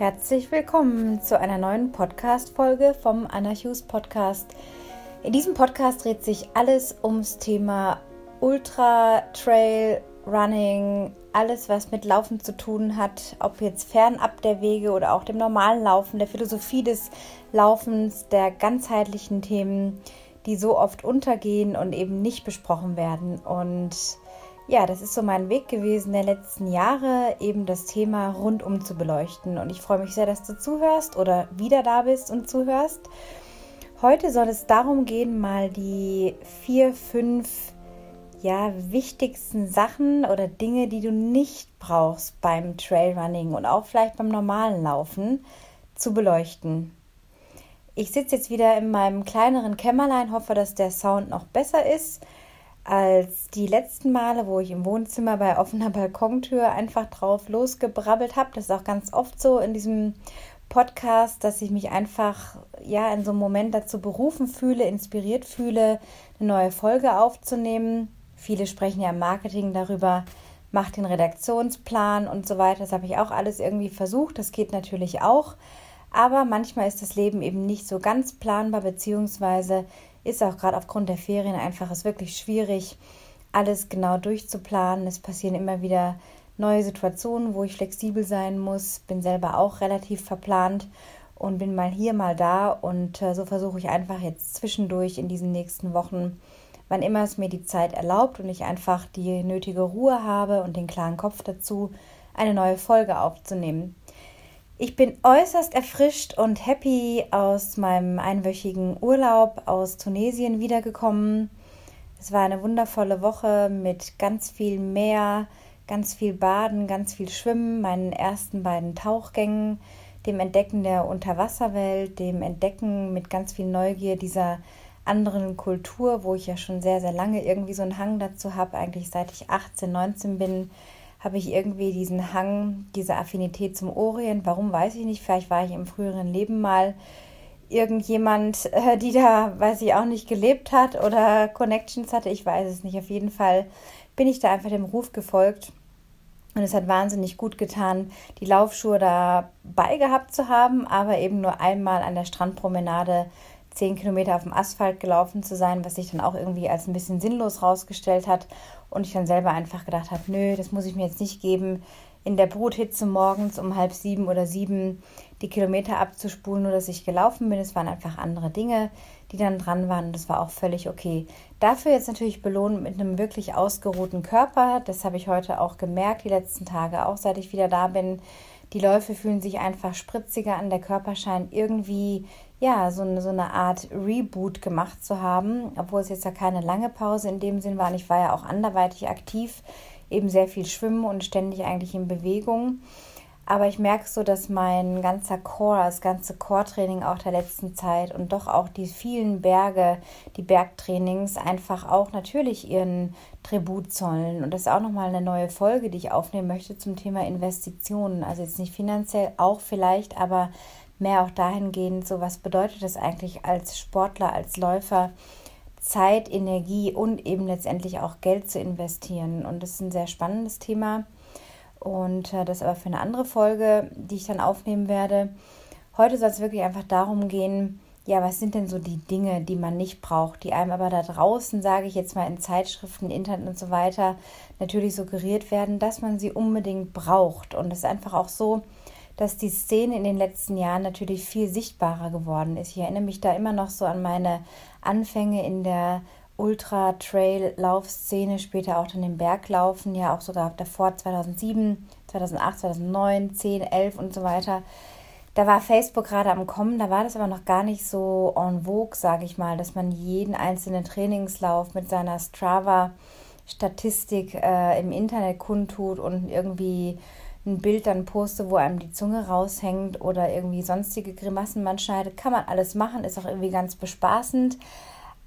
Herzlich willkommen zu einer neuen Podcast-Folge vom Anna Hughes Podcast. In diesem Podcast dreht sich alles ums Thema Ultra, Trail, Running, alles, was mit Laufen zu tun hat, ob jetzt fernab der Wege oder auch dem normalen Laufen, der Philosophie des Laufens, der ganzheitlichen Themen, die so oft untergehen und eben nicht besprochen werden. Und ja, das ist so mein Weg gewesen der letzten Jahre, eben das Thema rundum zu beleuchten. Und ich freue mich sehr, dass du zuhörst oder wieder da bist und zuhörst. Heute soll es darum gehen, mal die vier, fünf ja, wichtigsten Sachen oder Dinge, die du nicht brauchst beim Trailrunning und auch vielleicht beim normalen Laufen zu beleuchten. Ich sitze jetzt wieder in meinem kleineren Kämmerlein, hoffe, dass der Sound noch besser ist als die letzten Male, wo ich im Wohnzimmer bei offener Balkontür einfach drauf losgebrabbelt habe. Das ist auch ganz oft so in diesem Podcast, dass ich mich einfach ja in so einem Moment dazu berufen fühle, inspiriert fühle, eine neue Folge aufzunehmen. Viele sprechen ja im Marketing darüber, macht den Redaktionsplan und so weiter. Das habe ich auch alles irgendwie versucht. Das geht natürlich auch. Aber manchmal ist das Leben eben nicht so ganz planbar, beziehungsweise ist auch gerade aufgrund der Ferien einfach es wirklich schwierig, alles genau durchzuplanen. Es passieren immer wieder neue Situationen, wo ich flexibel sein muss. Bin selber auch relativ verplant und bin mal hier, mal da. Und äh, so versuche ich einfach jetzt zwischendurch in diesen nächsten Wochen, wann immer es mir die Zeit erlaubt und ich einfach die nötige Ruhe habe und den klaren Kopf dazu, eine neue Folge aufzunehmen. Ich bin äußerst erfrischt und happy aus meinem einwöchigen Urlaub aus Tunesien wiedergekommen. Es war eine wundervolle Woche mit ganz viel Meer, ganz viel Baden, ganz viel Schwimmen, meinen ersten beiden Tauchgängen, dem Entdecken der Unterwasserwelt, dem Entdecken mit ganz viel Neugier dieser anderen Kultur, wo ich ja schon sehr, sehr lange irgendwie so einen Hang dazu habe, eigentlich seit ich 18, 19 bin habe ich irgendwie diesen Hang, diese Affinität zum Orient. Warum weiß ich nicht. Vielleicht war ich im früheren Leben mal irgendjemand, äh, die da, weiß ich auch nicht, gelebt hat oder Connections hatte. Ich weiß es nicht. Auf jeden Fall bin ich da einfach dem Ruf gefolgt. Und es hat wahnsinnig gut getan, die Laufschuhe dabei gehabt zu haben, aber eben nur einmal an der Strandpromenade zehn Kilometer auf dem Asphalt gelaufen zu sein, was sich dann auch irgendwie als ein bisschen sinnlos rausgestellt hat und ich dann selber einfach gedacht habe, nö, das muss ich mir jetzt nicht geben, in der Bruthitze morgens um halb sieben oder sieben die Kilometer abzuspulen, nur dass ich gelaufen bin. Es waren einfach andere Dinge, die dann dran waren und das war auch völlig okay. Dafür jetzt natürlich belohnt mit einem wirklich ausgeruhten Körper. Das habe ich heute auch gemerkt, die letzten Tage, auch seit ich wieder da bin. Die Läufe fühlen sich einfach spritziger an. Der Körper scheint irgendwie ja, so eine, so eine Art Reboot gemacht zu haben, obwohl es jetzt ja keine lange Pause in dem Sinn war. Ich war ja auch anderweitig aktiv, eben sehr viel schwimmen und ständig eigentlich in Bewegung. Aber ich merke so, dass mein ganzer Core, das ganze Core-Training auch der letzten Zeit und doch auch die vielen Berge, die Bergtrainings einfach auch natürlich ihren Tribut zollen. Und das ist auch nochmal eine neue Folge, die ich aufnehmen möchte zum Thema Investitionen. Also jetzt nicht finanziell, auch vielleicht, aber mehr auch dahingehend, so was bedeutet das eigentlich als Sportler, als Läufer, Zeit, Energie und eben letztendlich auch Geld zu investieren. Und das ist ein sehr spannendes Thema. Und äh, das aber für eine andere Folge, die ich dann aufnehmen werde. Heute soll es wirklich einfach darum gehen, ja, was sind denn so die Dinge, die man nicht braucht, die einem aber da draußen, sage ich jetzt mal in Zeitschriften, Internet und so weiter, natürlich suggeriert werden, dass man sie unbedingt braucht. Und es ist einfach auch so, dass die Szene in den letzten Jahren natürlich viel sichtbarer geworden ist. Ich erinnere mich da immer noch so an meine Anfänge in der Ultra-Trail-Laufszene, später auch dann im Berglaufen, ja auch sogar davor 2007, 2008, 2009, 10, 11 und so weiter. Da war Facebook gerade am Kommen, da war das aber noch gar nicht so en vogue, sage ich mal, dass man jeden einzelnen Trainingslauf mit seiner Strava-Statistik äh, im Internet kundtut und irgendwie ein Bild dann poste, wo einem die Zunge raushängt oder irgendwie sonstige Grimassen man schneidet, kann man alles machen, ist auch irgendwie ganz bespaßend.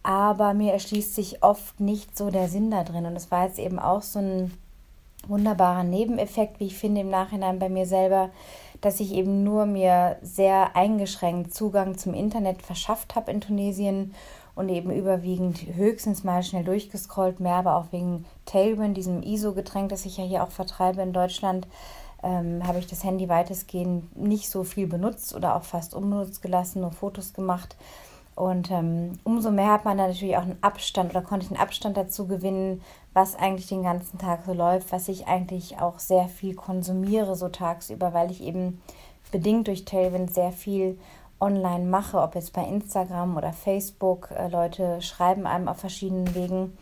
Aber mir erschließt sich oft nicht so der Sinn da drin. Und es war jetzt eben auch so ein wunderbarer Nebeneffekt, wie ich finde im Nachhinein bei mir selber, dass ich eben nur mir sehr eingeschränkt Zugang zum Internet verschafft habe in Tunesien und eben überwiegend höchstens mal schnell durchgescrollt, mehr aber auch wegen Tailwind, diesem ISO-Getränk, das ich ja hier auch vertreibe in Deutschland, ähm, habe ich das Handy weitestgehend nicht so viel benutzt oder auch fast unbenutzt gelassen, nur Fotos gemacht. Und ähm, umso mehr hat man da natürlich auch einen Abstand oder konnte ich einen Abstand dazu gewinnen, was eigentlich den ganzen Tag so läuft, was ich eigentlich auch sehr viel konsumiere so tagsüber, weil ich eben bedingt durch Tailwind sehr viel online mache, ob jetzt bei Instagram oder Facebook. Äh, Leute schreiben einem auf verschiedenen Wegen.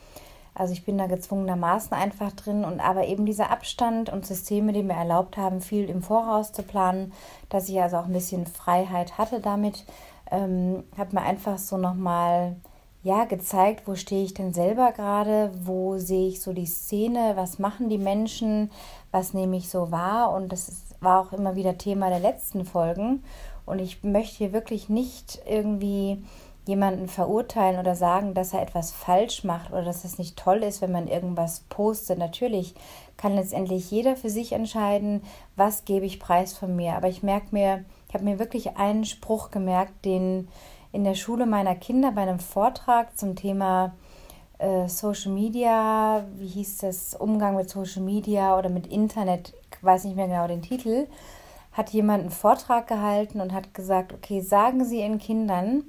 Also ich bin da gezwungenermaßen einfach drin und aber eben dieser Abstand und Systeme, die mir erlaubt haben, viel im Voraus zu planen, dass ich also auch ein bisschen Freiheit hatte damit, ähm, hat mir einfach so nochmal ja, gezeigt, wo stehe ich denn selber gerade, wo sehe ich so die Szene, was machen die Menschen, was nehme ich so wahr und das ist, war auch immer wieder Thema der letzten Folgen und ich möchte hier wirklich nicht irgendwie jemanden verurteilen oder sagen, dass er etwas falsch macht oder dass es nicht toll ist, wenn man irgendwas postet. Natürlich kann letztendlich jeder für sich entscheiden, was gebe ich preis von mir. Aber ich merke mir, ich habe mir wirklich einen Spruch gemerkt, den in der Schule meiner Kinder bei einem Vortrag zum Thema äh, Social Media, wie hieß das, Umgang mit Social Media oder mit Internet, ich weiß nicht mehr genau den Titel, hat jemand einen Vortrag gehalten und hat gesagt, okay, sagen Sie Ihren Kindern,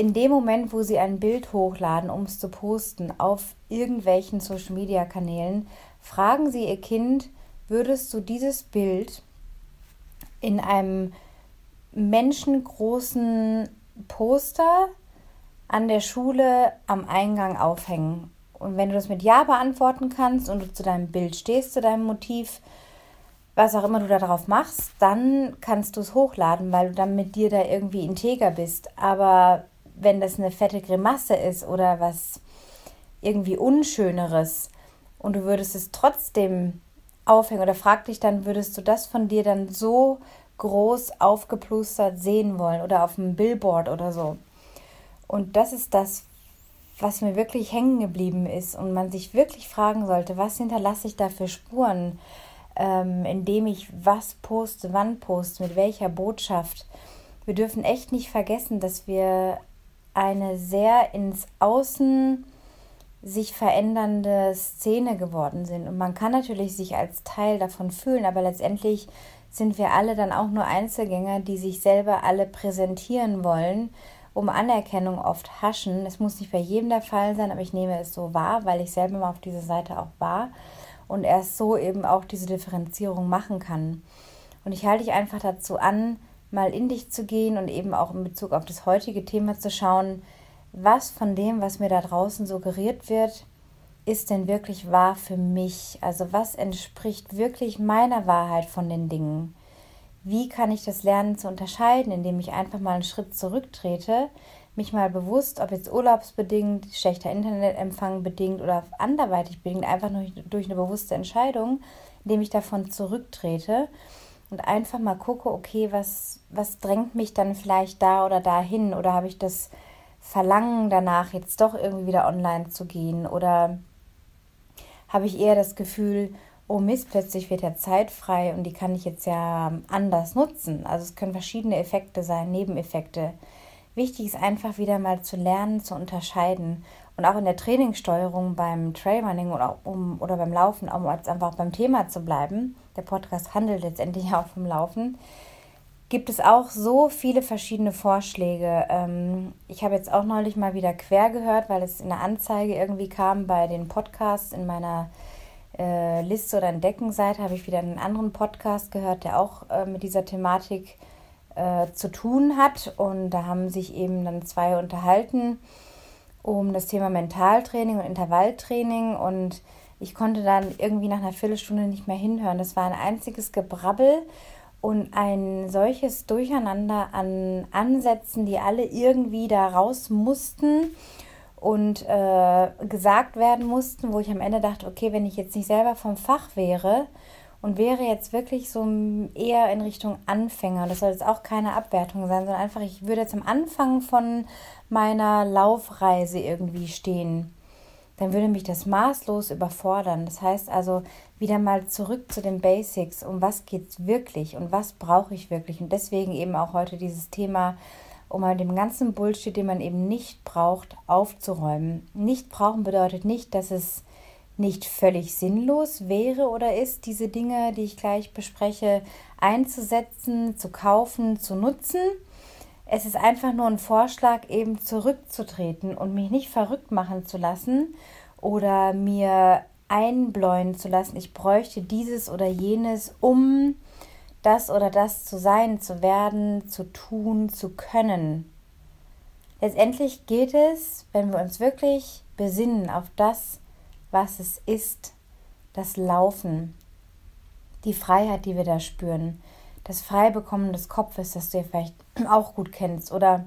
in dem Moment, wo Sie ein Bild hochladen, um es zu posten auf irgendwelchen Social-Media-Kanälen, fragen Sie Ihr Kind, würdest du dieses Bild in einem menschengroßen Poster an der Schule am Eingang aufhängen? Und wenn du das mit Ja beantworten kannst und du zu deinem Bild stehst, zu deinem Motiv, was auch immer du darauf machst, dann kannst du es hochladen, weil du dann mit dir da irgendwie integer bist. Aber wenn das eine fette Grimasse ist oder was irgendwie Unschöneres und du würdest es trotzdem aufhängen oder frag dich dann, würdest du das von dir dann so groß aufgeplustert sehen wollen oder auf einem Billboard oder so. Und das ist das, was mir wirklich hängen geblieben ist und man sich wirklich fragen sollte, was hinterlasse ich da für Spuren? ähm, indem ich was poste, wann poste, mit welcher Botschaft. Wir dürfen echt nicht vergessen, dass wir eine sehr ins Außen sich verändernde Szene geworden sind. Und man kann natürlich sich als Teil davon fühlen, aber letztendlich sind wir alle dann auch nur Einzelgänger, die sich selber alle präsentieren wollen, um Anerkennung oft haschen. Es muss nicht bei jedem der Fall sein, aber ich nehme es so wahr, weil ich selber mal auf dieser Seite auch war und erst so eben auch diese Differenzierung machen kann. Und ich halte dich einfach dazu an, mal in dich zu gehen und eben auch in Bezug auf das heutige Thema zu schauen, was von dem, was mir da draußen suggeriert wird, ist denn wirklich wahr für mich? Also was entspricht wirklich meiner Wahrheit von den Dingen? Wie kann ich das lernen zu unterscheiden, indem ich einfach mal einen Schritt zurücktrete, mich mal bewusst, ob jetzt urlaubsbedingt, schlechter Internetempfang bedingt oder anderweitig bedingt, einfach nur durch eine bewusste Entscheidung, indem ich davon zurücktrete und einfach mal gucke, okay, was, was drängt mich dann vielleicht da oder dahin oder habe ich das Verlangen danach, jetzt doch irgendwie wieder online zu gehen oder habe ich eher das Gefühl, oh Mist, plötzlich wird ja Zeit frei und die kann ich jetzt ja anders nutzen. Also es können verschiedene Effekte sein, Nebeneffekte. Wichtig ist einfach wieder mal zu lernen, zu unterscheiden. Und auch in der Trainingssteuerung beim Trailrunning oder, um, oder beim Laufen, um jetzt einfach beim Thema zu bleiben, der Podcast handelt letztendlich auch vom Laufen, gibt es auch so viele verschiedene Vorschläge. Ähm, ich habe jetzt auch neulich mal wieder quer gehört, weil es in der Anzeige irgendwie kam bei den Podcasts in meiner äh, Liste oder Entdeckenseite, habe ich wieder einen anderen Podcast gehört, der auch äh, mit dieser Thematik äh, zu tun hat. Und da haben sich eben dann zwei unterhalten um das Thema Mentaltraining und Intervalltraining. Und ich konnte dann irgendwie nach einer Viertelstunde nicht mehr hinhören. Das war ein einziges Gebrabbel und ein solches Durcheinander an Ansätzen, die alle irgendwie da raus mussten und äh, gesagt werden mussten, wo ich am Ende dachte, okay, wenn ich jetzt nicht selber vom Fach wäre und wäre jetzt wirklich so eher in Richtung Anfänger. Das soll jetzt auch keine Abwertung sein, sondern einfach, ich würde jetzt am Anfang von meiner Laufreise irgendwie stehen. Dann würde mich das maßlos überfordern. Das heißt also, wieder mal zurück zu den Basics. Um was geht es wirklich und was brauche ich wirklich? Und deswegen eben auch heute dieses Thema, um mal dem ganzen Bullshit, den man eben nicht braucht, aufzuräumen. Nicht brauchen bedeutet nicht, dass es nicht völlig sinnlos wäre oder ist, diese Dinge, die ich gleich bespreche, einzusetzen, zu kaufen, zu nutzen. Es ist einfach nur ein Vorschlag, eben zurückzutreten und mich nicht verrückt machen zu lassen oder mir einbläuen zu lassen, ich bräuchte dieses oder jenes, um das oder das zu sein, zu werden, zu tun, zu können. Letztendlich geht es, wenn wir uns wirklich besinnen auf das, was es ist, das Laufen, die Freiheit, die wir da spüren, das Freibekommen des Kopfes, das du ja vielleicht auch gut kennst, oder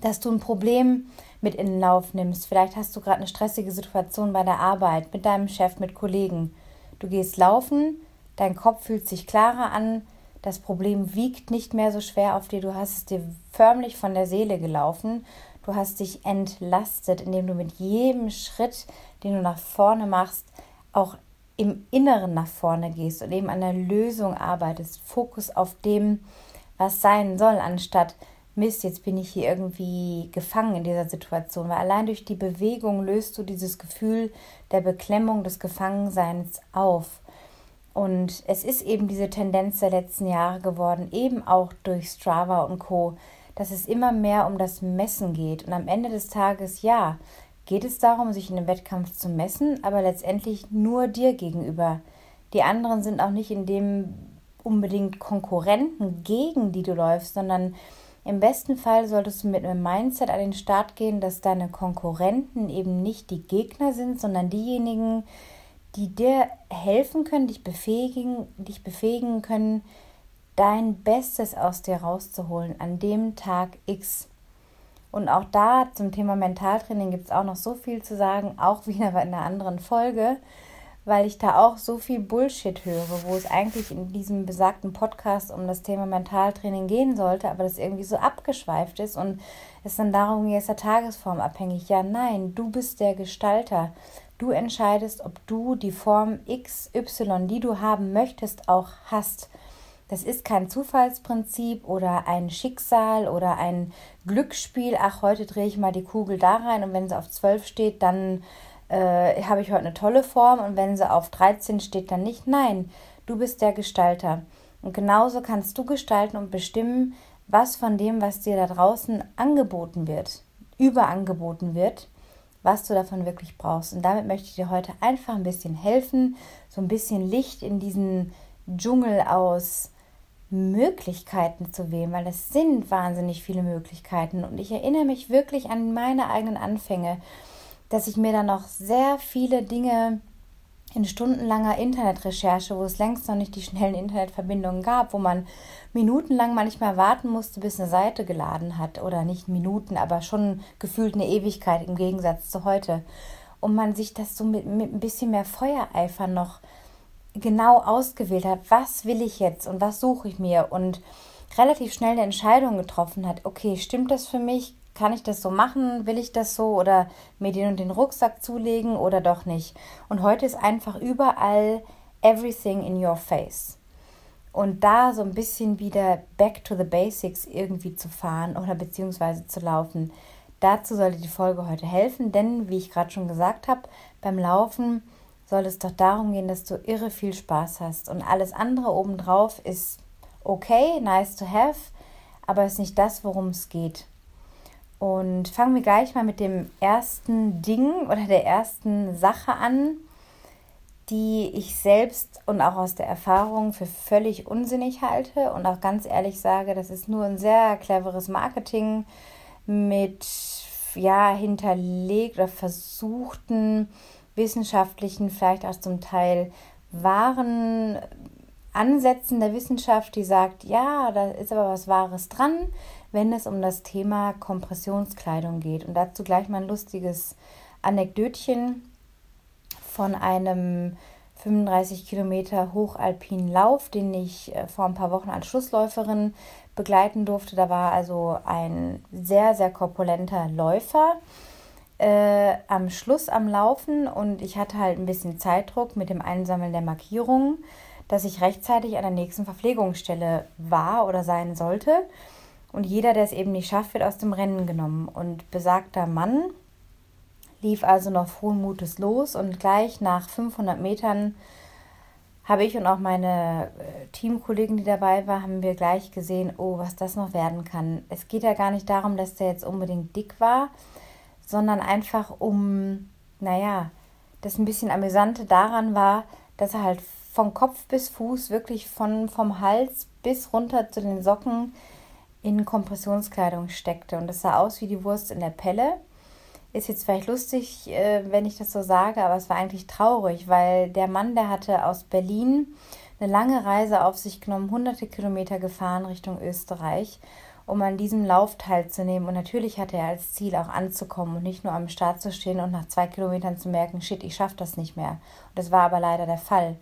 dass du ein Problem mit in den Lauf nimmst. Vielleicht hast du gerade eine stressige Situation bei der Arbeit, mit deinem Chef, mit Kollegen. Du gehst laufen, dein Kopf fühlt sich klarer an, das Problem wiegt nicht mehr so schwer auf dir, du hast es dir förmlich von der Seele gelaufen, du hast dich entlastet, indem du mit jedem Schritt, den du nach vorne machst, auch im Inneren nach vorne gehst und eben an der Lösung arbeitest, Fokus auf dem, was sein soll, anstatt Mist, jetzt bin ich hier irgendwie gefangen in dieser Situation, weil allein durch die Bewegung löst du dieses Gefühl der Beklemmung, des Gefangenseins auf. Und es ist eben diese Tendenz der letzten Jahre geworden, eben auch durch Strava und Co., dass es immer mehr um das Messen geht. Und am Ende des Tages, ja, geht es darum, sich in einem Wettkampf zu messen, aber letztendlich nur dir gegenüber. Die anderen sind auch nicht in dem unbedingt Konkurrenten, gegen die du läufst, sondern im besten Fall solltest du mit einem Mindset an den Start gehen, dass deine Konkurrenten eben nicht die Gegner sind, sondern diejenigen, die dir helfen können, dich befähigen, dich befähigen können, dein Bestes aus dir rauszuholen an dem Tag X. Und auch da zum Thema Mentaltraining gibt es auch noch so viel zu sagen, auch wieder in einer anderen Folge weil ich da auch so viel Bullshit höre, wo es eigentlich in diesem besagten Podcast um das Thema Mentaltraining gehen sollte, aber das irgendwie so abgeschweift ist und es dann darum geht, ist der Tagesform abhängig. Ja, nein, du bist der Gestalter. Du entscheidest, ob du die Form XY, die du haben möchtest, auch hast. Das ist kein Zufallsprinzip oder ein Schicksal oder ein Glücksspiel. Ach, heute drehe ich mal die Kugel da rein und wenn sie auf 12 steht, dann äh, habe ich heute eine tolle Form und wenn sie auf 13 steht, dann nicht. Nein, du bist der Gestalter. Und genauso kannst du gestalten und bestimmen, was von dem, was dir da draußen angeboten wird, überangeboten wird, was du davon wirklich brauchst. Und damit möchte ich dir heute einfach ein bisschen helfen, so ein bisschen Licht in diesen Dschungel aus Möglichkeiten zu wählen, weil es sind wahnsinnig viele Möglichkeiten. Und ich erinnere mich wirklich an meine eigenen Anfänge dass ich mir dann noch sehr viele Dinge in stundenlanger Internetrecherche, wo es längst noch nicht die schnellen Internetverbindungen gab, wo man minutenlang manchmal warten musste, bis eine Seite geladen hat. Oder nicht Minuten, aber schon gefühlt eine Ewigkeit im Gegensatz zu heute. Und man sich das so mit, mit ein bisschen mehr Feuereifer noch genau ausgewählt hat, was will ich jetzt und was suche ich mir und relativ schnell eine Entscheidung getroffen hat, okay, stimmt das für mich? kann ich das so machen? Will ich das so oder mir den und den Rucksack zulegen oder doch nicht? Und heute ist einfach überall everything in your face. Und da so ein bisschen wieder back to the basics irgendwie zu fahren oder beziehungsweise zu laufen. Dazu sollte die Folge heute helfen, denn wie ich gerade schon gesagt habe, beim Laufen soll es doch darum gehen, dass du irre viel Spaß hast. Und alles andere obendrauf ist okay, nice to have, aber ist nicht das, worum es geht. Und fangen wir gleich mal mit dem ersten Ding oder der ersten Sache an, die ich selbst und auch aus der Erfahrung für völlig unsinnig halte und auch ganz ehrlich sage, das ist nur ein sehr cleveres Marketing mit ja hinterlegt oder versuchten wissenschaftlichen, vielleicht auch zum Teil wahren Ansätzen der Wissenschaft, die sagt, ja, da ist aber was Wahres dran wenn es um das Thema Kompressionskleidung geht. Und dazu gleich mal ein lustiges Anekdötchen von einem 35 Kilometer hochalpinen Lauf, den ich äh, vor ein paar Wochen als Schlussläuferin begleiten durfte. Da war also ein sehr, sehr korpulenter Läufer äh, am Schluss am Laufen und ich hatte halt ein bisschen Zeitdruck mit dem Einsammeln der Markierungen, dass ich rechtzeitig an der nächsten Verpflegungsstelle war oder sein sollte. Und jeder, der es eben nicht schafft, wird aus dem Rennen genommen. Und besagter Mann lief also noch frohen Mutes los und gleich nach 500 Metern habe ich und auch meine äh, Teamkollegen, die dabei waren, haben wir gleich gesehen, oh, was das noch werden kann. Es geht ja gar nicht darum, dass der jetzt unbedingt dick war, sondern einfach um, naja, das ein bisschen amüsante daran war, dass er halt von Kopf bis Fuß, wirklich von, vom Hals bis runter zu den Socken in Kompressionskleidung steckte. Und das sah aus wie die Wurst in der Pelle. Ist jetzt vielleicht lustig, äh, wenn ich das so sage, aber es war eigentlich traurig, weil der Mann, der hatte aus Berlin eine lange Reise auf sich genommen, hunderte Kilometer gefahren Richtung Österreich, um an diesem Lauf teilzunehmen. Und natürlich hatte er als Ziel auch anzukommen und nicht nur am Start zu stehen und nach zwei Kilometern zu merken, shit, ich schaffe das nicht mehr. Und das war aber leider der Fall.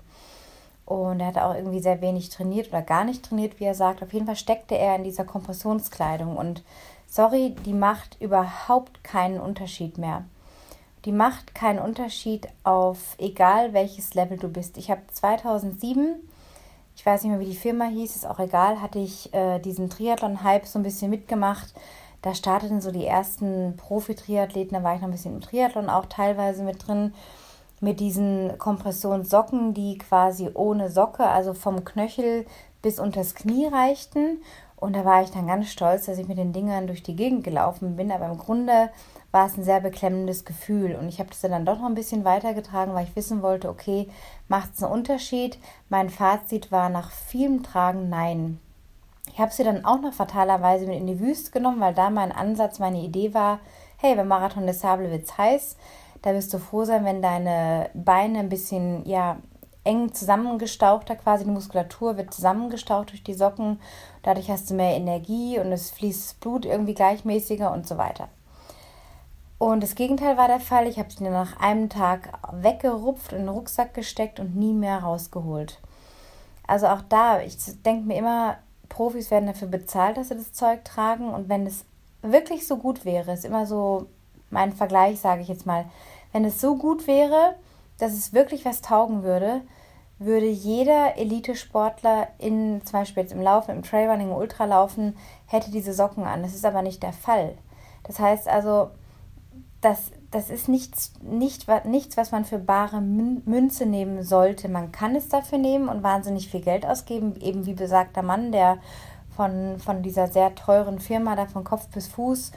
Und er hatte auch irgendwie sehr wenig trainiert oder gar nicht trainiert, wie er sagt. Auf jeden Fall steckte er in dieser Kompressionskleidung und sorry, die macht überhaupt keinen Unterschied mehr. Die macht keinen Unterschied auf egal welches Level du bist. Ich habe 2007, ich weiß nicht mehr, wie die Firma hieß, ist auch egal, hatte ich äh, diesen Triathlon-Hype so ein bisschen mitgemacht. Da starteten so die ersten Profi-Triathleten, da war ich noch ein bisschen im Triathlon auch teilweise mit drin, mit diesen Kompressionssocken, die quasi ohne Socke, also vom Knöchel bis unters Knie reichten und da war ich dann ganz stolz, dass ich mit den Dingern durch die Gegend gelaufen bin. Aber im Grunde war es ein sehr beklemmendes Gefühl. Und ich habe das dann doch noch ein bisschen weitergetragen, weil ich wissen wollte, okay, macht es einen Unterschied? Mein Fazit war nach vielem Tragen nein. Ich habe sie dann auch noch fatalerweise mit in die Wüste genommen, weil da mein Ansatz, meine Idee war, hey, beim Marathon des Sablewitz heiß, da wirst du froh sein, wenn deine Beine ein bisschen, ja, eng zusammengestauchter quasi, die Muskulatur wird zusammengestaucht durch die Socken. Dadurch hast du mehr Energie und es fließt Blut irgendwie gleichmäßiger und so weiter. Und das Gegenteil war der Fall. Ich habe sie nach einem Tag weggerupft, in den Rucksack gesteckt und nie mehr rausgeholt. Also auch da, ich denke mir immer, Profis werden dafür bezahlt, dass sie das Zeug tragen. Und wenn es wirklich so gut wäre, ist immer so mein Vergleich, sage ich jetzt mal, wenn es so gut wäre, dass es wirklich was taugen würde, würde jeder Elitesportler in, zum Beispiel jetzt im Laufen, im Trailrunning, im Ultralaufen, hätte diese Socken an. Das ist aber nicht der Fall. Das heißt also, das, das ist nichts, nicht, nichts, was man für bare Münze nehmen sollte. Man kann es dafür nehmen und wahnsinnig viel Geld ausgeben, eben wie besagter Mann, der von, von dieser sehr teuren Firma da von Kopf bis Fuß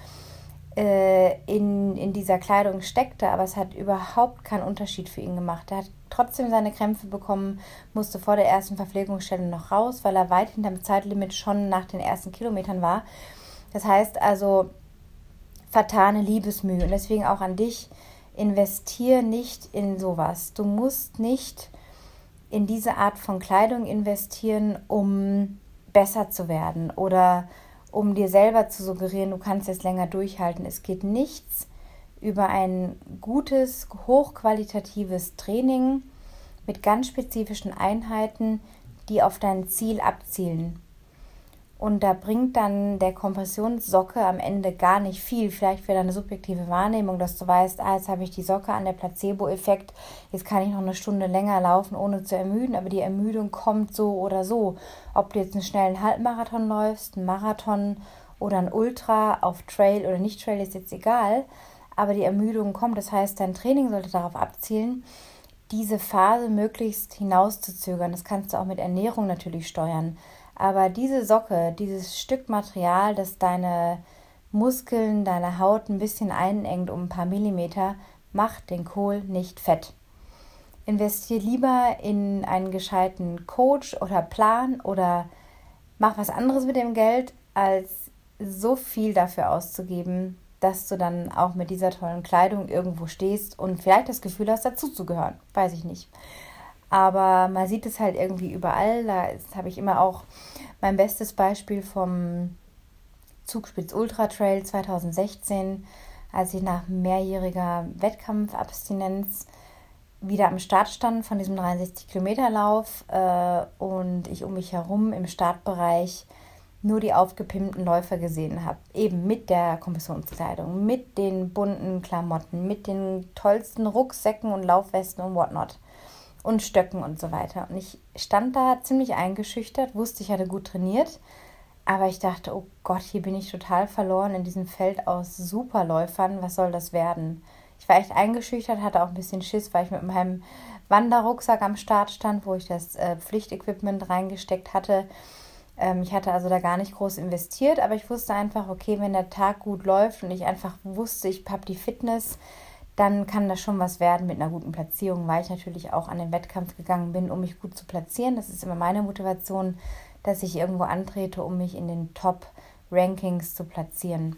äh, in, in dieser Kleidung steckte, aber es hat überhaupt keinen Unterschied für ihn gemacht. Er hat trotzdem seine Krämpfe bekommen, musste vor der ersten Verpflegungsstelle noch raus, weil er weit hinterm Zeitlimit schon nach den ersten Kilometern war. Das heißt also, vertane Liebesmühe. Und deswegen auch an dich, investier nicht in sowas. Du musst nicht in diese Art von Kleidung investieren, um besser zu werden oder um dir selber zu suggerieren, du kannst jetzt länger durchhalten. Es geht nichts über ein gutes, hochqualitatives Training mit ganz spezifischen Einheiten, die auf dein Ziel abzielen. Und da bringt dann der Kompressionssocke am Ende gar nicht viel. Vielleicht für deine subjektive Wahrnehmung, dass du weißt, ah, jetzt habe ich die Socke an der Placebo-Effekt, jetzt kann ich noch eine Stunde länger laufen, ohne zu ermüden. Aber die Ermüdung kommt so oder so. Ob du jetzt einen schnellen Halbmarathon läufst, einen Marathon oder ein Ultra auf Trail oder nicht Trail, ist jetzt egal. Aber die Ermüdung kommt. Das heißt, dein Training sollte darauf abzielen, diese Phase möglichst hinauszuzögern. Das kannst du auch mit Ernährung natürlich steuern. Aber diese Socke, dieses Stück Material, das deine Muskeln, deine Haut ein bisschen einengt um ein paar Millimeter, macht den Kohl nicht fett. Investier lieber in einen gescheiten Coach oder Plan oder mach was anderes mit dem Geld, als so viel dafür auszugeben, dass du dann auch mit dieser tollen Kleidung irgendwo stehst und vielleicht das Gefühl hast, dazuzugehören. Weiß ich nicht. Aber man sieht es halt irgendwie überall. Da habe ich immer auch mein bestes Beispiel vom Zugspitz Ultra Trail 2016, als ich nach mehrjähriger Wettkampfabstinenz wieder am Start stand von diesem 63 Kilometer Lauf äh, und ich um mich herum im Startbereich nur die aufgepimpten Läufer gesehen habe. Eben mit der Kompressionskleidung, mit den bunten Klamotten, mit den tollsten Rucksäcken und Laufwesten und whatnot und Stöcken und so weiter. Und ich stand da ziemlich eingeschüchtert, wusste, ich hatte gut trainiert, aber ich dachte, oh Gott, hier bin ich total verloren in diesem Feld aus Superläufern. Was soll das werden? Ich war echt eingeschüchtert, hatte auch ein bisschen Schiss, weil ich mit meinem Wanderrucksack am Start stand, wo ich das äh, Pflichtequipment reingesteckt hatte. Ähm, ich hatte also da gar nicht groß investiert, aber ich wusste einfach, okay, wenn der Tag gut läuft und ich einfach wusste, ich habe die Fitness, dann kann das schon was werden mit einer guten Platzierung, weil ich natürlich auch an den Wettkampf gegangen bin, um mich gut zu platzieren. Das ist immer meine Motivation, dass ich irgendwo antrete, um mich in den Top-Rankings zu platzieren.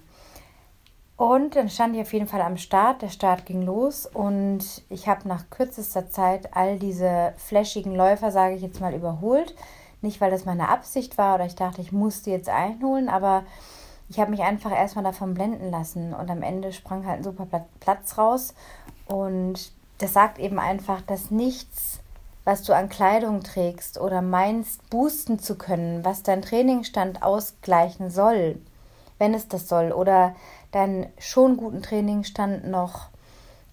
Und dann stand ich auf jeden Fall am Start. Der Start ging los und ich habe nach kürzester Zeit all diese flashigen Läufer, sage ich jetzt mal, überholt. Nicht, weil das meine Absicht war oder ich dachte, ich musste jetzt einholen, aber ich habe mich einfach erstmal davon blenden lassen und am Ende sprang halt ein super Platz raus. Und das sagt eben einfach, dass nichts, was du an Kleidung trägst oder meinst, boosten zu können, was dein Trainingsstand ausgleichen soll, wenn es das soll, oder deinen schon guten Trainingsstand noch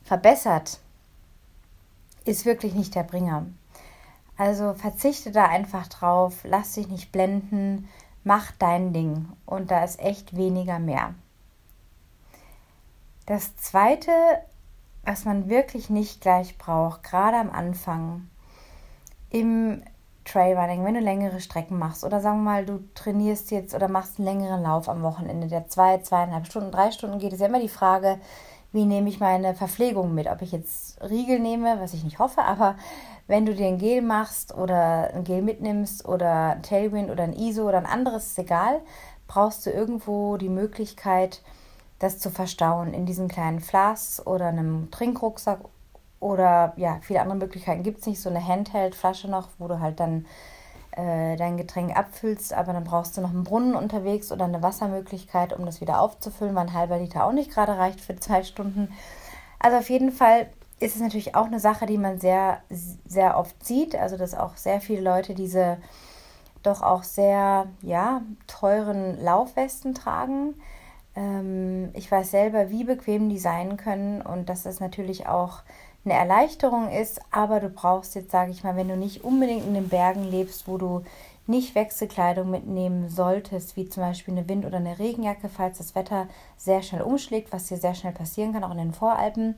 verbessert, ist wirklich nicht der Bringer. Also verzichte da einfach drauf, lass dich nicht blenden, mach dein Ding und da ist echt weniger mehr. Das zweite, was man wirklich nicht gleich braucht, gerade am Anfang im Trailrunning, wenn du längere Strecken machst oder sagen wir mal, du trainierst jetzt oder machst einen längeren Lauf am Wochenende, der zwei, zweieinhalb Stunden, drei Stunden geht, ist ja immer die Frage, wie nehme ich meine Verpflegung mit? Ob ich jetzt Riegel nehme, was ich nicht hoffe, aber wenn du dir ein Gel machst oder ein Gel mitnimmst oder ein Tailwind oder ein ISO oder ein anderes, ist egal, brauchst du irgendwo die Möglichkeit, das zu verstauen in diesen kleinen Flasks oder einem Trinkrucksack oder ja, viele andere Möglichkeiten gibt es nicht. So eine Handheld-Flasche noch, wo du halt dann äh, dein Getränk abfüllst, aber dann brauchst du noch einen Brunnen unterwegs oder eine Wassermöglichkeit, um das wieder aufzufüllen, weil ein halber Liter auch nicht gerade reicht für zwei Stunden. Also auf jeden Fall ist es natürlich auch eine Sache, die man sehr, sehr oft sieht. Also dass auch sehr viele Leute diese doch auch sehr, ja, teuren Laufwesten tragen. Ähm, ich weiß selber, wie bequem die sein können und dass das natürlich auch eine Erleichterung ist, aber du brauchst jetzt, sage ich mal, wenn du nicht unbedingt in den Bergen lebst, wo du nicht Wechselkleidung mitnehmen solltest, wie zum Beispiel eine Wind- oder eine Regenjacke, falls das Wetter sehr schnell umschlägt, was dir sehr schnell passieren kann, auch in den Voralpen,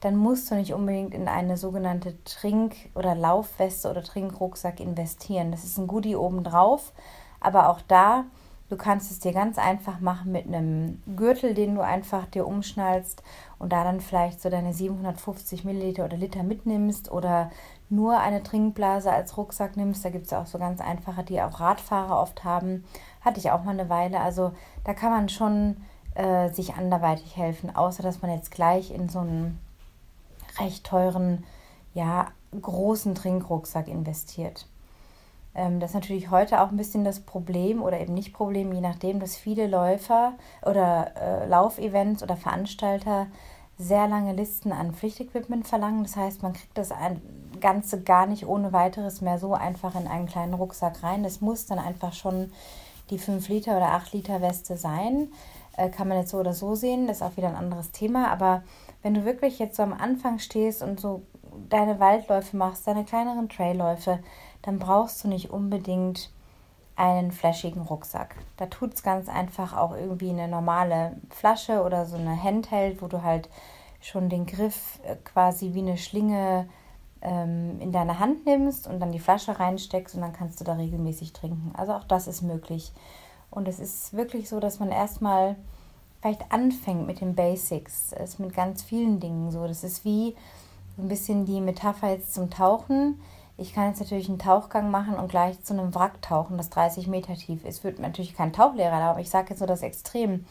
dann musst du nicht unbedingt in eine sogenannte Trink- oder Laufweste oder Trinkrucksack investieren. Das ist ein Goodie obendrauf, aber auch da Du kannst es dir ganz einfach machen mit einem Gürtel, den du einfach dir umschnallst und da dann vielleicht so deine 750 Milliliter oder Liter mitnimmst oder nur eine Trinkblase als Rucksack nimmst. Da gibt es ja auch so ganz einfache, die auch Radfahrer oft haben. Hatte ich auch mal eine Weile. Also da kann man schon äh, sich anderweitig helfen, außer dass man jetzt gleich in so einen recht teuren, ja, großen Trinkrucksack investiert. Ähm, das ist natürlich heute auch ein bisschen das Problem oder eben nicht Problem, je nachdem, dass viele Läufer oder äh, Laufevents oder Veranstalter sehr lange Listen an Pflichtequipment verlangen. Das heißt, man kriegt das Ganze gar nicht ohne weiteres mehr so einfach in einen kleinen Rucksack rein. Das muss dann einfach schon die 5 Liter oder 8 Liter Weste sein. Äh, kann man jetzt so oder so sehen, das ist auch wieder ein anderes Thema. Aber wenn du wirklich jetzt so am Anfang stehst und so deine Waldläufe machst, deine kleineren Trailläufe, dann brauchst du nicht unbedingt einen flashigen Rucksack. Da tut es ganz einfach auch irgendwie eine normale Flasche oder so eine Handheld, wo du halt schon den Griff äh, quasi wie eine Schlinge ähm, in deine Hand nimmst und dann die Flasche reinsteckst und dann kannst du da regelmäßig trinken. Also auch das ist möglich. Und es ist wirklich so, dass man erstmal vielleicht anfängt mit den Basics. Es ist mit ganz vielen Dingen so. Das ist wie ein bisschen die Metapher jetzt zum Tauchen. Ich kann jetzt natürlich einen Tauchgang machen und gleich zu einem Wrack tauchen, das 30 Meter tief ist. Wird natürlich kein Tauchlehrer da, aber ich sage jetzt so das Extrem,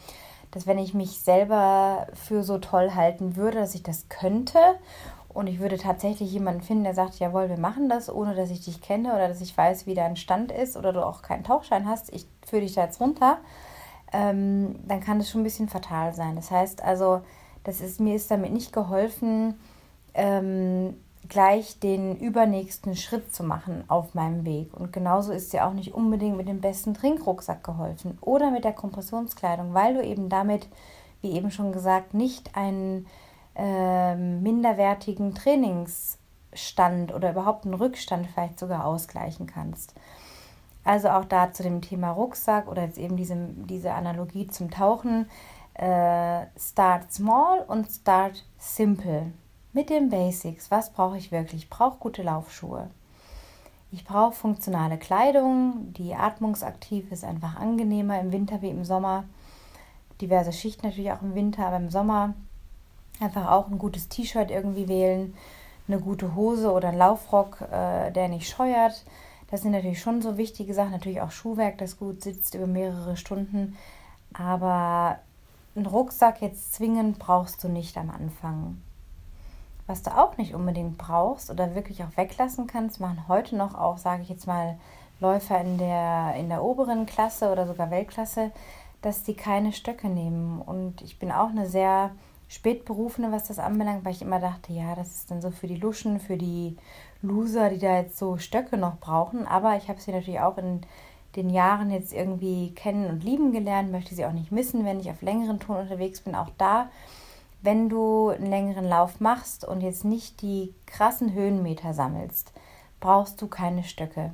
dass wenn ich mich selber für so toll halten würde, dass ich das könnte und ich würde tatsächlich jemanden finden, der sagt, jawohl, wir machen das, ohne dass ich dich kenne oder dass ich weiß, wie dein Stand ist oder du auch keinen Tauchschein hast, ich führe dich da jetzt runter, ähm, dann kann das schon ein bisschen fatal sein. Das heißt also, das ist, mir ist damit nicht geholfen, ähm, gleich den übernächsten Schritt zu machen auf meinem Weg. Und genauso ist dir auch nicht unbedingt mit dem besten Trinkrucksack geholfen oder mit der Kompressionskleidung, weil du eben damit, wie eben schon gesagt, nicht einen äh, minderwertigen Trainingsstand oder überhaupt einen Rückstand vielleicht sogar ausgleichen kannst. Also auch da zu dem Thema Rucksack oder jetzt eben diese, diese Analogie zum Tauchen Äh, start small und start simple. Mit den Basics. Was brauche ich wirklich? Ich brauche gute Laufschuhe. Ich brauche funktionale Kleidung, die atmungsaktiv ist, einfach angenehmer im Winter wie im Sommer. Diverse Schichten natürlich auch im Winter, aber im Sommer einfach auch ein gutes T-Shirt irgendwie wählen, eine gute Hose oder ein Laufrock, äh, der nicht scheuert. Das sind natürlich schon so wichtige Sachen. Natürlich auch Schuhwerk, das gut sitzt über mehrere Stunden. Aber einen Rucksack jetzt zwingend brauchst du nicht am Anfang. Was du auch nicht unbedingt brauchst oder wirklich auch weglassen kannst, machen heute noch auch, sage ich jetzt mal, Läufer in der, in der oberen Klasse oder sogar Weltklasse, dass die keine Stöcke nehmen. Und ich bin auch eine sehr Spätberufene, was das anbelangt, weil ich immer dachte, ja, das ist dann so für die Luschen, für die Loser, die da jetzt so Stöcke noch brauchen. Aber ich habe sie natürlich auch in den Jahren jetzt irgendwie kennen und lieben gelernt, möchte sie auch nicht missen, wenn ich auf längeren Touren unterwegs bin. Auch da, wenn du einen längeren Lauf machst und jetzt nicht die krassen Höhenmeter sammelst, brauchst du keine Stöcke.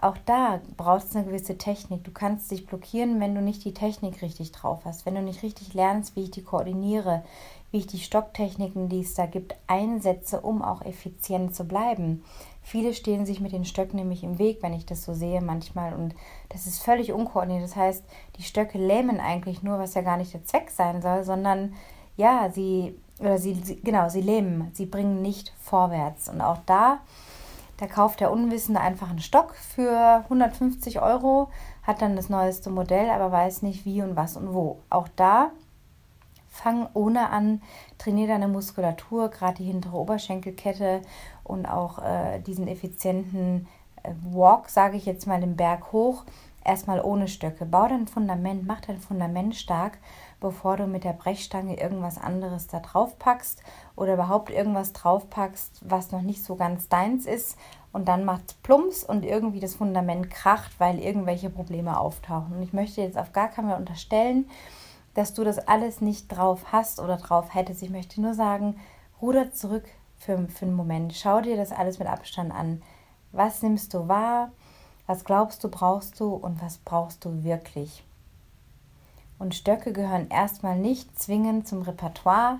Auch da brauchst du eine gewisse Technik. Du kannst dich blockieren, wenn du nicht die Technik richtig drauf hast, wenn du nicht richtig lernst, wie ich die koordiniere, wie ich die Stocktechniken, die es da gibt, einsetze, um auch effizient zu bleiben. Viele stehen sich mit den Stöcken nämlich im Weg, wenn ich das so sehe manchmal. Und das ist völlig unkoordiniert. Das heißt, die Stöcke lähmen eigentlich nur, was ja gar nicht der Zweck sein soll, sondern ja, sie, oder sie, sie genau, sie lähmen, sie bringen nicht vorwärts. Und auch da, da kauft der Unwissende einfach einen Stock für 150 Euro, hat dann das neueste Modell, aber weiß nicht wie und was und wo. Auch da fang ohne an, trainiere deine Muskulatur, gerade die hintere Oberschenkelkette und auch äh, diesen effizienten äh, Walk, sage ich jetzt mal, den Berg hoch, erstmal ohne Stöcke. Bau dein Fundament, mach dein Fundament stark, bevor du mit der Brechstange irgendwas anderes da drauf packst oder überhaupt irgendwas drauf packst, was noch nicht so ganz deins ist und dann macht Plumps und irgendwie das Fundament kracht, weil irgendwelche Probleme auftauchen. Und ich möchte jetzt auf gar keinen Fall unterstellen, dass du das alles nicht drauf hast oder drauf hättest. Ich möchte nur sagen, ruder zurück für, für einen Moment. Schau dir das alles mit Abstand an. Was nimmst du wahr? Was glaubst du, brauchst du und was brauchst du wirklich? Und Stöcke gehören erstmal nicht zwingend zum Repertoire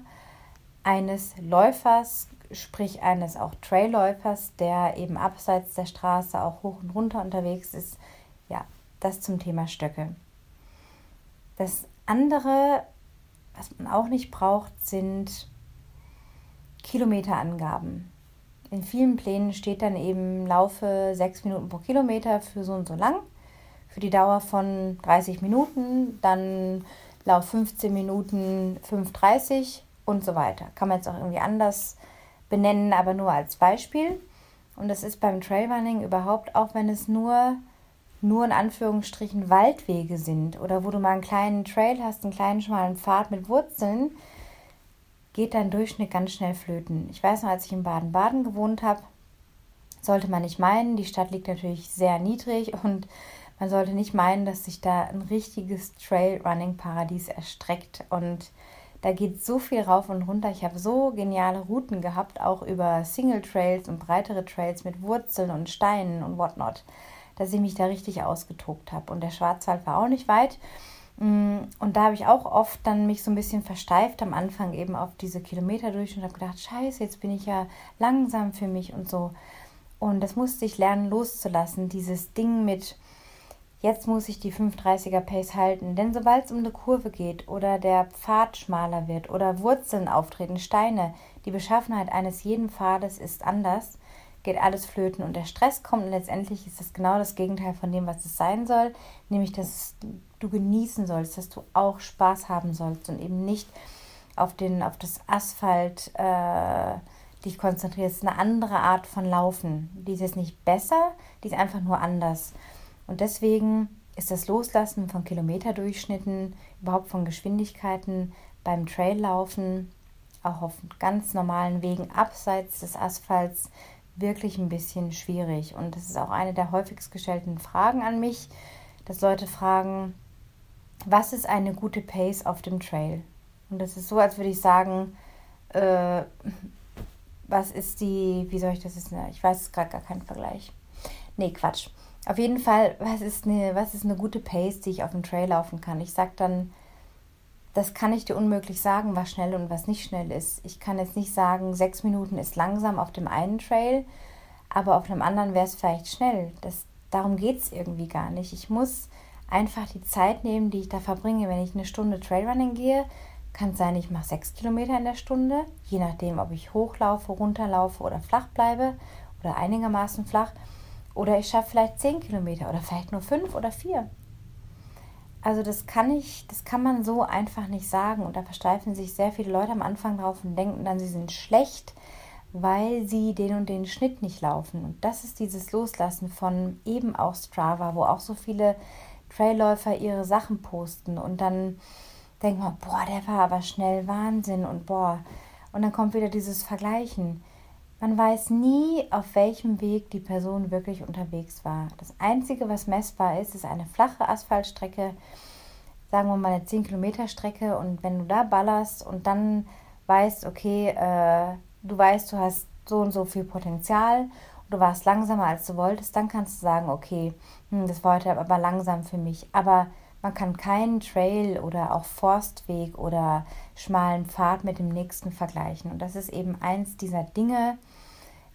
eines Läufers, sprich eines auch Trailläufers, der eben abseits der Straße auch hoch und runter unterwegs ist. Ja, das zum Thema Stöcke. Das andere, was man auch nicht braucht, sind Kilometerangaben. In vielen Plänen steht dann eben, laufe sechs Minuten pro Kilometer für so und so lang, für die Dauer von 30 Minuten, dann lauf 15 Minuten 5,30 und so weiter. Kann man jetzt auch irgendwie anders benennen, aber nur als Beispiel. Und das ist beim Trailrunning überhaupt, auch wenn es nur nur in Anführungsstrichen Waldwege sind oder wo du mal einen kleinen Trail hast, einen kleinen schmalen Pfad mit Wurzeln, geht dein Durchschnitt ganz schnell flöten. Ich weiß noch, als ich in Baden-Baden gewohnt habe, sollte man nicht meinen, die Stadt liegt natürlich sehr niedrig und man sollte nicht meinen, dass sich da ein richtiges Trailrunning-Paradies erstreckt und da geht so viel rauf und runter. Ich habe so geniale Routen gehabt, auch über Single Trails und breitere Trails mit Wurzeln und Steinen und whatnot dass ich mich da richtig ausgetobt habe. Und der Schwarzwald war auch nicht weit. Mm, und da habe ich auch oft dann mich so ein bisschen versteift am Anfang eben auf diese Kilometer durch und habe gedacht, scheiße, jetzt bin ich ja langsam für mich und so. Und das musste ich lernen loszulassen, dieses Ding mit, jetzt muss ich die 530er Pace halten. Denn sobald es um eine Kurve geht oder der Pfad schmaler wird oder Wurzeln auftreten, Steine, die Beschaffenheit eines jeden Pfades ist anders geht alles flöten und der Stress kommt und letztendlich ist das genau das Gegenteil von dem, was es sein soll, nämlich dass du genießen sollst, dass du auch Spaß haben sollst und eben nicht auf, den, auf das Asphalt äh, dich konzentrierst. eine andere Art von Laufen. Die ist jetzt nicht besser, die ist einfach nur anders. Und deswegen ist das Loslassen von Kilometerdurchschnitten, überhaupt von Geschwindigkeiten beim Traillaufen, auch auf ganz normalen Wegen abseits des Asphalts wirklich ein bisschen schwierig. Und das ist auch eine der häufigst gestellten Fragen an mich, dass Leute fragen, was ist eine gute Pace auf dem Trail? Und das ist so, als würde ich sagen, äh, was ist die, wie soll ich das jetzt, ich weiß gerade gar keinen Vergleich. Nee, Quatsch. Auf jeden Fall, was ist, eine, was ist eine gute Pace, die ich auf dem Trail laufen kann? Ich sage dann das kann ich dir unmöglich sagen, was schnell und was nicht schnell ist. Ich kann jetzt nicht sagen, sechs Minuten ist langsam auf dem einen Trail, aber auf einem anderen wäre es vielleicht schnell. Das, darum geht es irgendwie gar nicht. Ich muss einfach die Zeit nehmen, die ich da verbringe. Wenn ich eine Stunde Trailrunning gehe, kann es sein, ich mache sechs Kilometer in der Stunde, je nachdem, ob ich hochlaufe, runterlaufe oder flach bleibe oder einigermaßen flach. Oder ich schaffe vielleicht zehn Kilometer oder vielleicht nur fünf oder vier. Also das kann ich, das kann man so einfach nicht sagen. Und da versteifen sich sehr viele Leute am Anfang drauf und denken dann, sie sind schlecht, weil sie den und den Schnitt nicht laufen. Und das ist dieses Loslassen von eben auch Strava, wo auch so viele Trailläufer ihre Sachen posten und dann denkt man, boah, der war aber schnell Wahnsinn und boah. Und dann kommt wieder dieses Vergleichen. Man weiß nie, auf welchem Weg die Person wirklich unterwegs war. Das Einzige, was messbar ist, ist eine flache Asphaltstrecke, sagen wir mal eine 10 Kilometer Strecke. Und wenn du da ballerst und dann weißt, okay, äh, du weißt, du hast so und so viel Potenzial du warst langsamer als du wolltest, dann kannst du sagen, okay, hm, das war heute aber langsam für mich. Aber man kann keinen Trail oder auch Forstweg oder schmalen Pfad mit dem nächsten vergleichen. Und das ist eben eins dieser Dinge,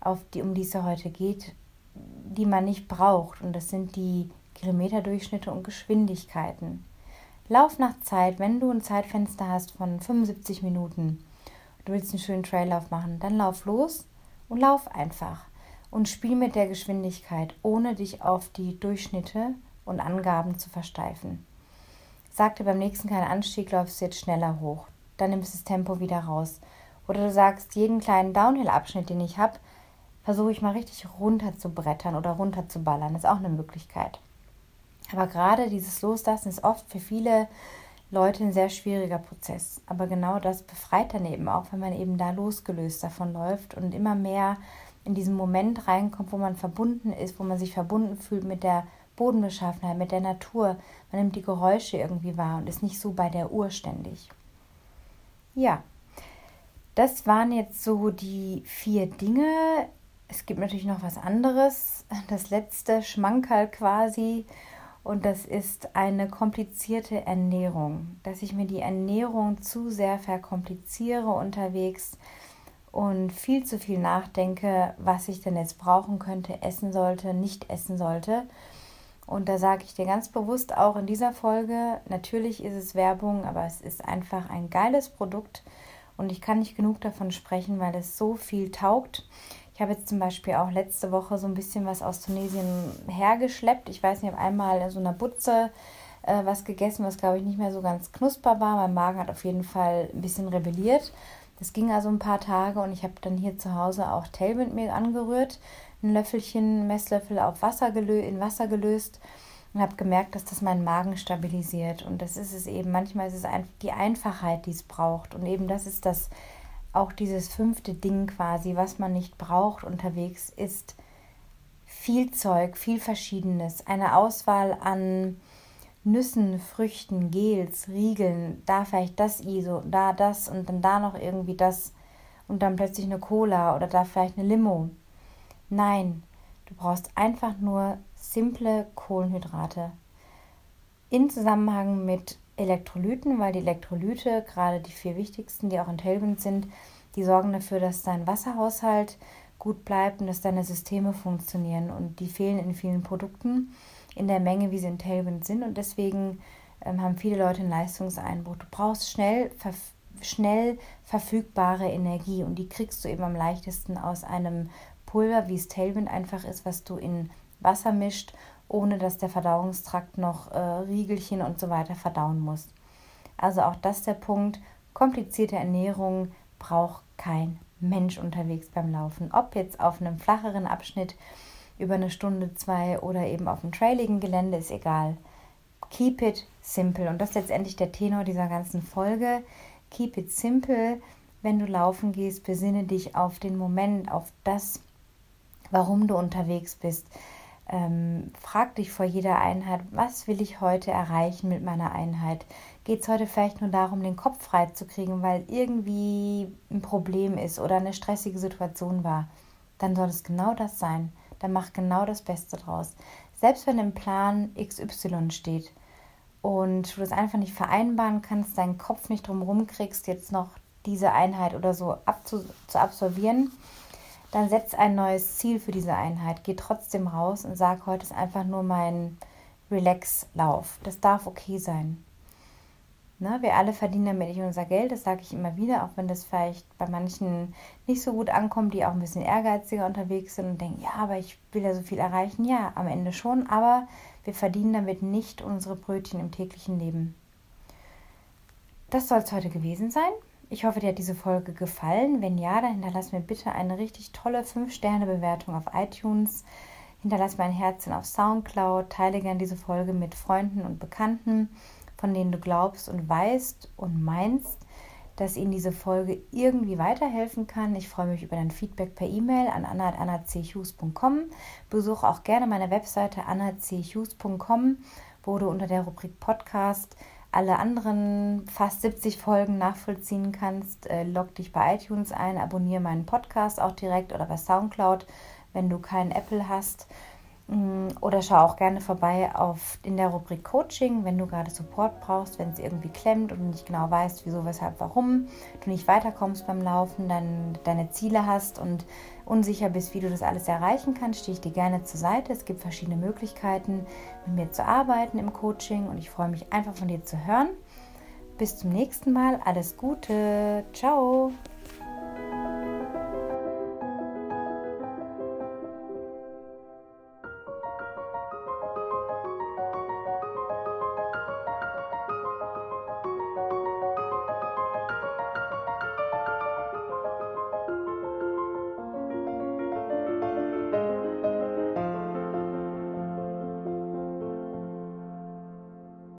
auf die, um die es heute geht, die man nicht braucht. Und das sind die Kilometerdurchschnitte und Geschwindigkeiten. Lauf nach Zeit, wenn du ein Zeitfenster hast von 75 Minuten, du willst einen schönen Traillauf machen, dann lauf los und lauf einfach und spiel mit der Geschwindigkeit, ohne dich auf die Durchschnitte und Angaben zu versteifen. Sagte beim nächsten kleinen Anstieg läufst du jetzt schneller hoch, dann nimmst du das Tempo wieder raus. Oder du sagst, jeden kleinen Downhill-Abschnitt, den ich habe, versuche ich mal richtig runter zu brettern oder runter zu ballern. Ist auch eine Möglichkeit. Aber gerade dieses Loslassen ist oft für viele Leute ein sehr schwieriger Prozess. Aber genau das befreit dann eben auch, wenn man eben da losgelöst davon läuft und immer mehr in diesen Moment reinkommt, wo man verbunden ist, wo man sich verbunden fühlt mit der Bodenbeschaffenheit, mit der Natur. Man nimmt die Geräusche irgendwie wahr und ist nicht so bei der Uhr ständig. Ja, das waren jetzt so die vier Dinge. Es gibt natürlich noch was anderes. Das letzte Schmankerl quasi. Und das ist eine komplizierte Ernährung. Dass ich mir die Ernährung zu sehr verkompliziere unterwegs und viel zu viel nachdenke, was ich denn jetzt brauchen könnte, essen sollte, nicht essen sollte. Und da sage ich dir ganz bewusst auch in dieser Folge, natürlich ist es Werbung, aber es ist einfach ein geiles Produkt und ich kann nicht genug davon sprechen, weil es so viel taugt. Ich habe jetzt zum Beispiel auch letzte Woche so ein bisschen was aus Tunesien hergeschleppt. Ich weiß nicht, ich habe einmal in so einer Butze äh, was gegessen, was glaube ich nicht mehr so ganz knusper war. Mein Magen hat auf jeden Fall ein bisschen rebelliert. Das ging also ein paar Tage und ich habe dann hier zu Hause auch Tailwind mir angerührt, ein Löffelchen, Messlöffel auf Wasser gelö in Wasser gelöst und habe gemerkt, dass das meinen Magen stabilisiert. Und das ist es eben. Manchmal ist es ein, die Einfachheit, die es braucht. Und eben das ist das auch dieses fünfte Ding quasi, was man nicht braucht unterwegs, ist viel Zeug, viel Verschiedenes, eine Auswahl an Nüssen, Früchten, Gels, Riegeln, da vielleicht das ISO, da das und dann da noch irgendwie das und dann plötzlich eine Cola oder da vielleicht eine Limo. Nein, du brauchst einfach nur simple Kohlenhydrate. In Zusammenhang mit Elektrolyten, weil die Elektrolyte, gerade die vier wichtigsten, die auch in Tailwind sind, die sorgen dafür, dass dein Wasserhaushalt gut bleibt und dass deine Systeme funktionieren. Und die fehlen in vielen Produkten in der Menge, wie sie in Tailwind sind. Und deswegen ähm, haben viele Leute einen Leistungseinbruch. Du brauchst schnell, verf schnell verfügbare Energie und die kriegst du eben am leichtesten aus einem Pulver, wie es Tailwind einfach ist, was du in Wasser mischt, ohne dass der Verdauungstrakt noch äh, Riegelchen und so weiter verdauen muss. Also auch das der Punkt. Komplizierte Ernährung braucht kein Mensch unterwegs beim Laufen. Ob jetzt auf einem flacheren Abschnitt über eine Stunde, zwei oder eben auf dem trailigen Gelände, ist egal. Keep it simple. Und das ist letztendlich der Tenor dieser ganzen Folge. Keep it simple. Wenn du laufen gehst, besinne dich auf den Moment, auf das, warum du unterwegs bist. Ähm, frag dich vor jeder Einheit, was will ich heute erreichen mit meiner Einheit? Geht es heute vielleicht nur darum, den Kopf frei zu kriegen, weil irgendwie ein Problem ist oder eine stressige Situation war? Dann soll es genau das sein dann mach genau das Beste draus. Selbst wenn im Plan XY steht und du das einfach nicht vereinbaren kannst, deinen Kopf nicht drumherum kriegst, jetzt noch diese Einheit oder so abzu zu absolvieren, dann setz ein neues Ziel für diese Einheit. Geh trotzdem raus und sag, heute ist einfach nur mein Relax-Lauf. Das darf okay sein. Ne, wir alle verdienen damit nicht unser Geld, das sage ich immer wieder, auch wenn das vielleicht bei manchen nicht so gut ankommt, die auch ein bisschen ehrgeiziger unterwegs sind und denken, ja, aber ich will ja so viel erreichen. Ja, am Ende schon, aber wir verdienen damit nicht unsere Brötchen im täglichen Leben. Das soll es heute gewesen sein. Ich hoffe, dir hat diese Folge gefallen. Wenn ja, dann hinterlass mir bitte eine richtig tolle 5-Sterne-Bewertung auf iTunes. Hinterlass mir ein Herzchen auf Soundcloud. Teile gerne diese Folge mit Freunden und Bekannten von denen du glaubst und weißt und meinst, dass ihnen diese Folge irgendwie weiterhelfen kann. Ich freue mich über dein Feedback per E-Mail an anna.annachughes.com. Besuche auch gerne meine Webseite annachughes.com, wo du unter der Rubrik Podcast alle anderen fast 70 Folgen nachvollziehen kannst. Äh, log dich bei iTunes ein, abonniere meinen Podcast auch direkt oder bei Soundcloud, wenn du keinen Apple hast. Mm, oder schau auch gerne vorbei auf, in der Rubrik Coaching, wenn du gerade Support brauchst, wenn es irgendwie klemmt und nicht genau weißt, wieso, weshalb, warum, du nicht weiterkommst beim Laufen, dann deine Ziele hast und unsicher bist, wie du das alles erreichen kannst, stehe ich dir gerne zur Seite. Es gibt verschiedene Möglichkeiten, mit mir zu arbeiten im Coaching und ich freue mich einfach von dir zu hören. Bis zum nächsten Mal. Alles Gute. Ciao.